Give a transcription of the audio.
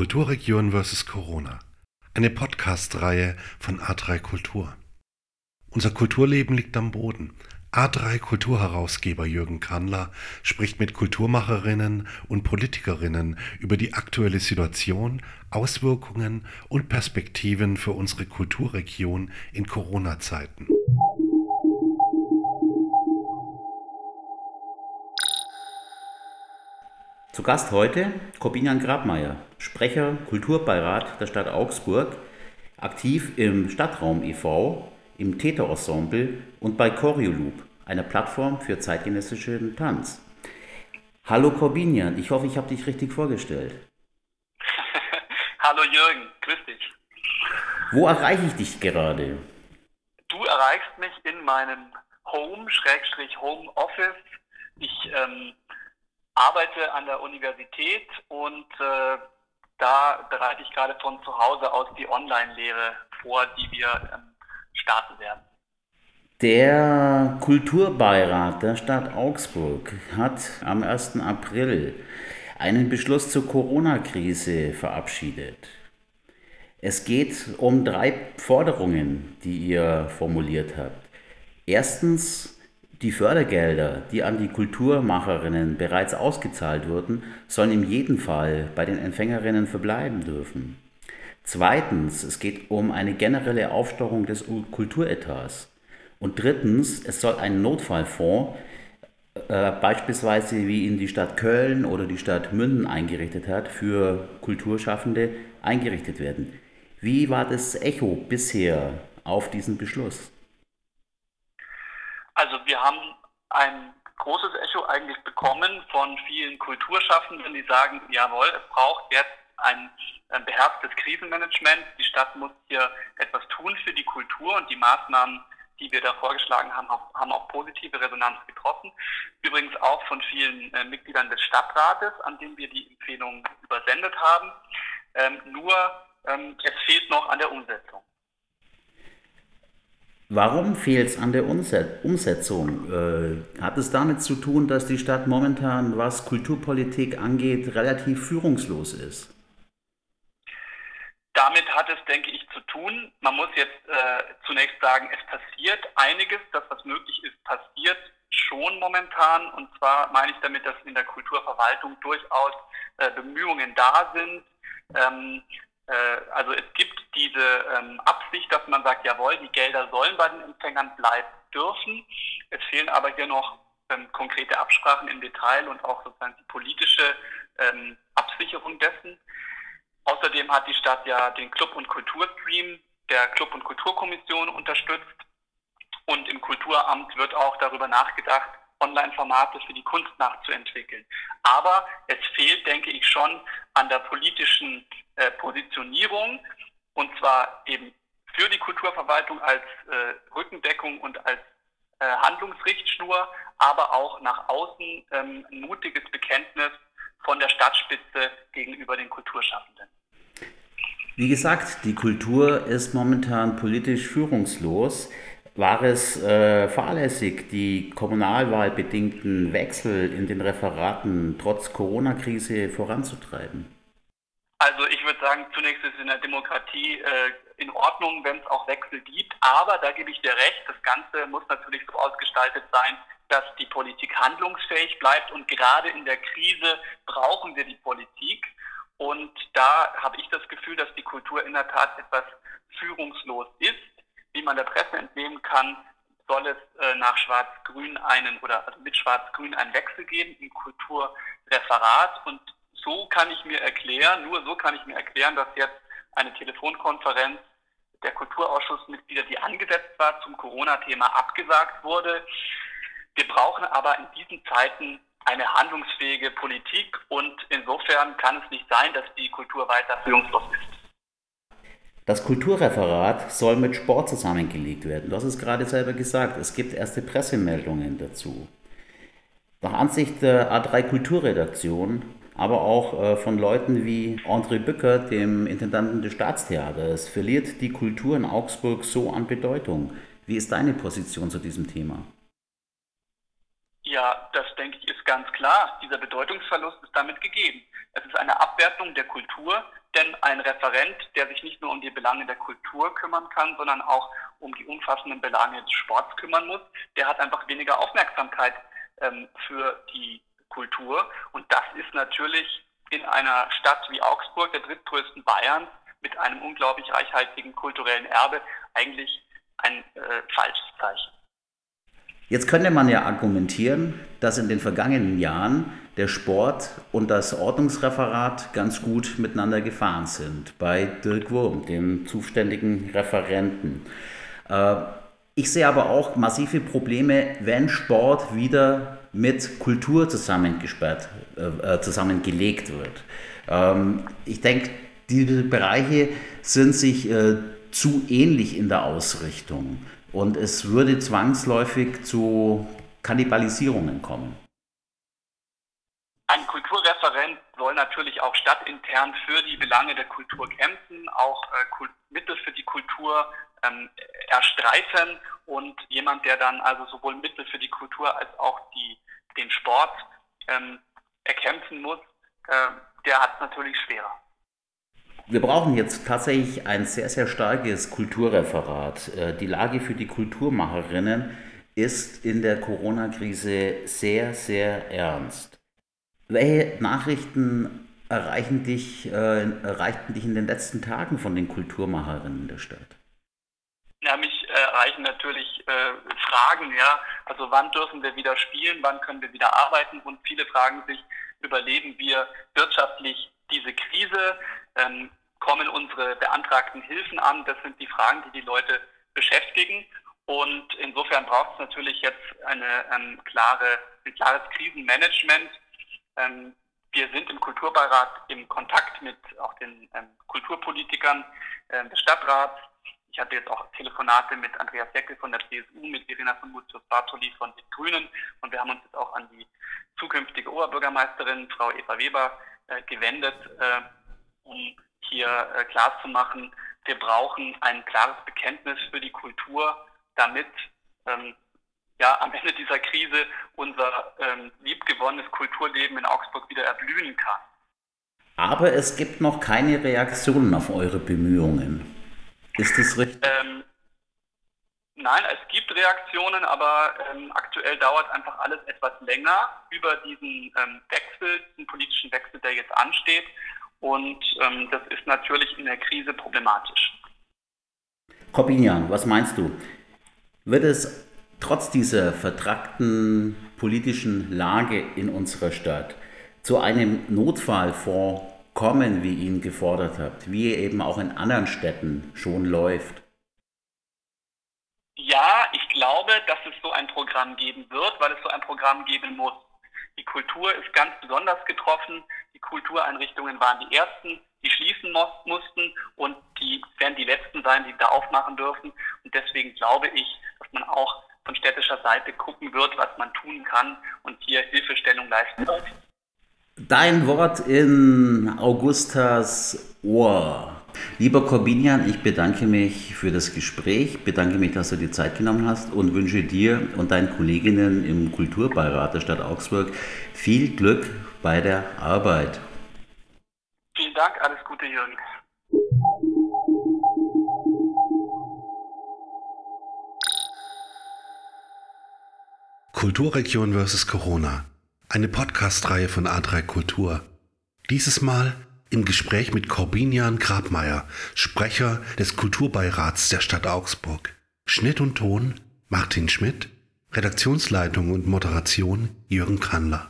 Kulturregion vs. Corona. Eine Podcast-Reihe von A3 Kultur. Unser Kulturleben liegt am Boden. A3 Kulturherausgeber Jürgen Kandler spricht mit Kulturmacherinnen und Politikerinnen über die aktuelle Situation, Auswirkungen und Perspektiven für unsere Kulturregion in Corona-Zeiten. Zu Gast heute Corbinian Grabmeier, Sprecher Kulturbeirat der Stadt Augsburg, aktiv im Stadtraum e.V., im Täterensemble und bei Choreoloop, einer Plattform für zeitgenössischen Tanz. Hallo Corbinian, ich hoffe, ich habe dich richtig vorgestellt. Hallo Jürgen, grüß dich. Wo erreiche ich dich gerade? Du erreichst mich in meinem Home, Schrägstrich Home Office. Ich ähm, arbeite an der Universität und äh, da bereite ich gerade von zu Hause aus die Online-Lehre vor, die wir ähm, starten werden. Der Kulturbeirat der Stadt Augsburg hat am 1. April einen Beschluss zur Corona-Krise verabschiedet. Es geht um drei Forderungen, die ihr formuliert habt. Erstens, die Fördergelder, die an die Kulturmacherinnen bereits ausgezahlt wurden, sollen in jedem Fall bei den Empfängerinnen verbleiben dürfen. Zweitens, es geht um eine generelle Aufstockung des Kulturetats. Und drittens, es soll ein Notfallfonds, äh, beispielsweise wie ihn die Stadt Köln oder die Stadt Münden eingerichtet hat, für Kulturschaffende eingerichtet werden. Wie war das Echo bisher auf diesen Beschluss? Also wir haben ein großes Echo eigentlich bekommen von vielen Kulturschaffenden, die sagen, jawohl, es braucht jetzt ein, beherztes Krisenmanagement. Die Stadt muss hier etwas tun für die Kultur und die Maßnahmen, die wir da vorgeschlagen haben, haben auch positive Resonanz getroffen. Übrigens auch von vielen äh, Mitgliedern des Stadtrates, an denen wir die Empfehlungen übersendet haben. Ähm, nur ähm, es fehlt noch an der Umsetzung. Warum fehlt es an der Umsetzung? Äh, hat es damit zu tun, dass die Stadt momentan, was Kulturpolitik angeht, relativ führungslos ist? Damit hat es, denke ich, zu tun. Man muss jetzt äh, zunächst sagen, es passiert einiges. Das, was möglich ist, passiert schon momentan. Und zwar meine ich damit, dass in der Kulturverwaltung durchaus äh, Bemühungen da sind, ähm, äh, also es gibt diese ähm, Absicht, dass man sagt, jawohl, die Gelder sollen bei den Empfängern bleiben dürfen. Es fehlen aber hier noch ähm, konkrete Absprachen im Detail und auch sozusagen die politische ähm, Absicherung dessen. Außerdem hat die Stadt ja den Club- und Kulturstream der Club- und Kulturkommission unterstützt. Und im Kulturamt wird auch darüber nachgedacht, Online-Formate für die Kunst nachzuentwickeln. Aber es fehlt, denke ich, schon an der politischen äh, Positionierung und zwar eben für die Kulturverwaltung als äh, Rückendeckung und als äh, Handlungsrichtschnur, aber auch nach außen ähm, ein mutiges Bekenntnis von der Stadtspitze gegenüber den Kulturschaffenden. Wie gesagt, die Kultur ist momentan politisch führungslos. War es äh, fahrlässig, die kommunalwahlbedingten Wechsel in den Referaten trotz Corona-Krise voranzutreiben? Also ich würde sagen, zunächst ist in der Demokratie äh, in Ordnung, wenn es auch Wechsel gibt. Aber da gebe ich dir recht, das Ganze muss natürlich so ausgestaltet sein, dass die Politik handlungsfähig bleibt. Und gerade in der Krise brauchen wir die Politik. Und da habe ich das Gefühl, dass die Kultur in der Tat etwas führungslos ist wie man der Presse entnehmen kann, soll es äh, nach Schwarz-Grün einen oder also mit Schwarz-Grün einen Wechsel geben im Kulturreferat. Und so kann ich mir erklären, nur so kann ich mir erklären, dass jetzt eine Telefonkonferenz der Kulturausschussmitglieder, die angesetzt war zum Corona-Thema, abgesagt wurde. Wir brauchen aber in diesen Zeiten eine handlungsfähige Politik und insofern kann es nicht sein, dass die Kultur weiter führungslos ist. Das Kulturreferat soll mit Sport zusammengelegt werden. Du hast es gerade selber gesagt, es gibt erste Pressemeldungen dazu. Nach Ansicht der A3 Kulturredaktion, aber auch äh, von Leuten wie André Bücker, dem Intendanten des Staatstheaters, verliert die Kultur in Augsburg so an Bedeutung. Wie ist deine Position zu diesem Thema? Ja, das denke ich ist ganz klar. Dieser Bedeutungsverlust ist damit gegeben. Es ist eine Abwertung der Kultur, denn ein Referent, der sich nicht nur um die Belange der Kultur kümmern kann, sondern auch um die umfassenden Belange des Sports kümmern muss, der hat einfach weniger Aufmerksamkeit ähm, für die Kultur. Und das ist natürlich in einer Stadt wie Augsburg, der drittgrößten Bayern, mit einem unglaublich reichhaltigen kulturellen Erbe, eigentlich ein äh, falsches Zeichen. Jetzt könnte man ja argumentieren, dass in den vergangenen Jahren der Sport und das Ordnungsreferat ganz gut miteinander gefahren sind, bei Dirk Wurm, dem zuständigen Referenten. Äh, ich sehe aber auch massive Probleme, wenn Sport wieder mit Kultur zusammengesperrt, äh, äh, zusammengelegt wird. Ähm, ich denke, diese Bereiche sind sich zu ähnlich in der Ausrichtung und es würde zwangsläufig zu Kannibalisierungen kommen. Ein Kulturreferent soll natürlich auch stadtintern für die Belange der Kultur kämpfen, auch äh, Mittel für die Kultur ähm, erstreiten und jemand, der dann also sowohl Mittel für die Kultur als auch die, den Sport ähm, erkämpfen muss, äh, der hat es natürlich schwerer. Wir brauchen jetzt tatsächlich ein sehr, sehr starkes Kulturreferat. Äh, die Lage für die Kulturmacherinnen ist in der Corona-Krise sehr, sehr ernst. Welche Nachrichten erreichen dich, äh, erreichten dich in den letzten Tagen von den Kulturmacherinnen der Stadt? Ja, mich erreichen natürlich äh, Fragen, ja. Also wann dürfen wir wieder spielen, wann können wir wieder arbeiten? Und viele fragen sich, überleben wir wirtschaftlich diese Krise? Ähm, kommen unsere beantragten Hilfen an? Das sind die Fragen, die die Leute beschäftigen. Und insofern braucht es natürlich jetzt eine ähm, klare, ein klares Krisenmanagement. Ähm, wir sind im Kulturbeirat im Kontakt mit auch den ähm, Kulturpolitikern äh, des Stadtrats. Ich hatte jetzt auch Telefonate mit Andreas Jeckel von der CSU, mit Irina von Mutius Bartoli von den Grünen und wir haben uns jetzt auch an die zukünftige Oberbürgermeisterin, Frau Eva Weber, äh, gewendet, äh, um hier äh, klarzumachen, wir brauchen ein klares Bekenntnis für die Kultur, damit ähm, ja, am Ende dieser Krise unser ähm, liebgewonnenes Kulturleben in Augsburg wieder erblühen kann. Aber es gibt noch keine Reaktionen auf eure Bemühungen. Ist das richtig? Ähm, nein, es gibt Reaktionen, aber ähm, aktuell dauert einfach alles etwas länger über diesen ähm, Wechsel, diesen politischen Wechsel, der jetzt ansteht. Und ähm, das ist natürlich in der Krise problematisch. Corbinian, was meinst du? Wird es trotz dieser vertragten politischen Lage in unserer Stadt zu einem Notfallfonds kommen, wie ihr ihn gefordert habt, wie er eben auch in anderen Städten schon läuft? Ja, ich glaube, dass es so ein Programm geben wird, weil es so ein Programm geben muss. Die Kultur ist ganz besonders getroffen. Die Kultureinrichtungen waren die ersten, die schließen mussten und die werden die letzten sein, die da aufmachen dürfen. Und deswegen glaube ich, dass man auch von städtischer Seite gucken wird, was man tun kann und hier Hilfestellung leisten wird. Dein Wort in Augustas Ohr. Lieber Corbinian, ich bedanke mich für das Gespräch, bedanke mich, dass du die Zeit genommen hast und wünsche dir und deinen Kolleginnen im Kulturbeirat der Stadt Augsburg viel Glück bei der Arbeit. Vielen Dank, alles Gute, Jürgen. Kulturregion vs. Corona. Eine Podcast-Reihe von A3 Kultur. Dieses Mal im Gespräch mit Corbinian Grabmeier, Sprecher des Kulturbeirats der Stadt Augsburg. Schnitt und Ton Martin Schmidt, Redaktionsleitung und Moderation Jürgen Kandler.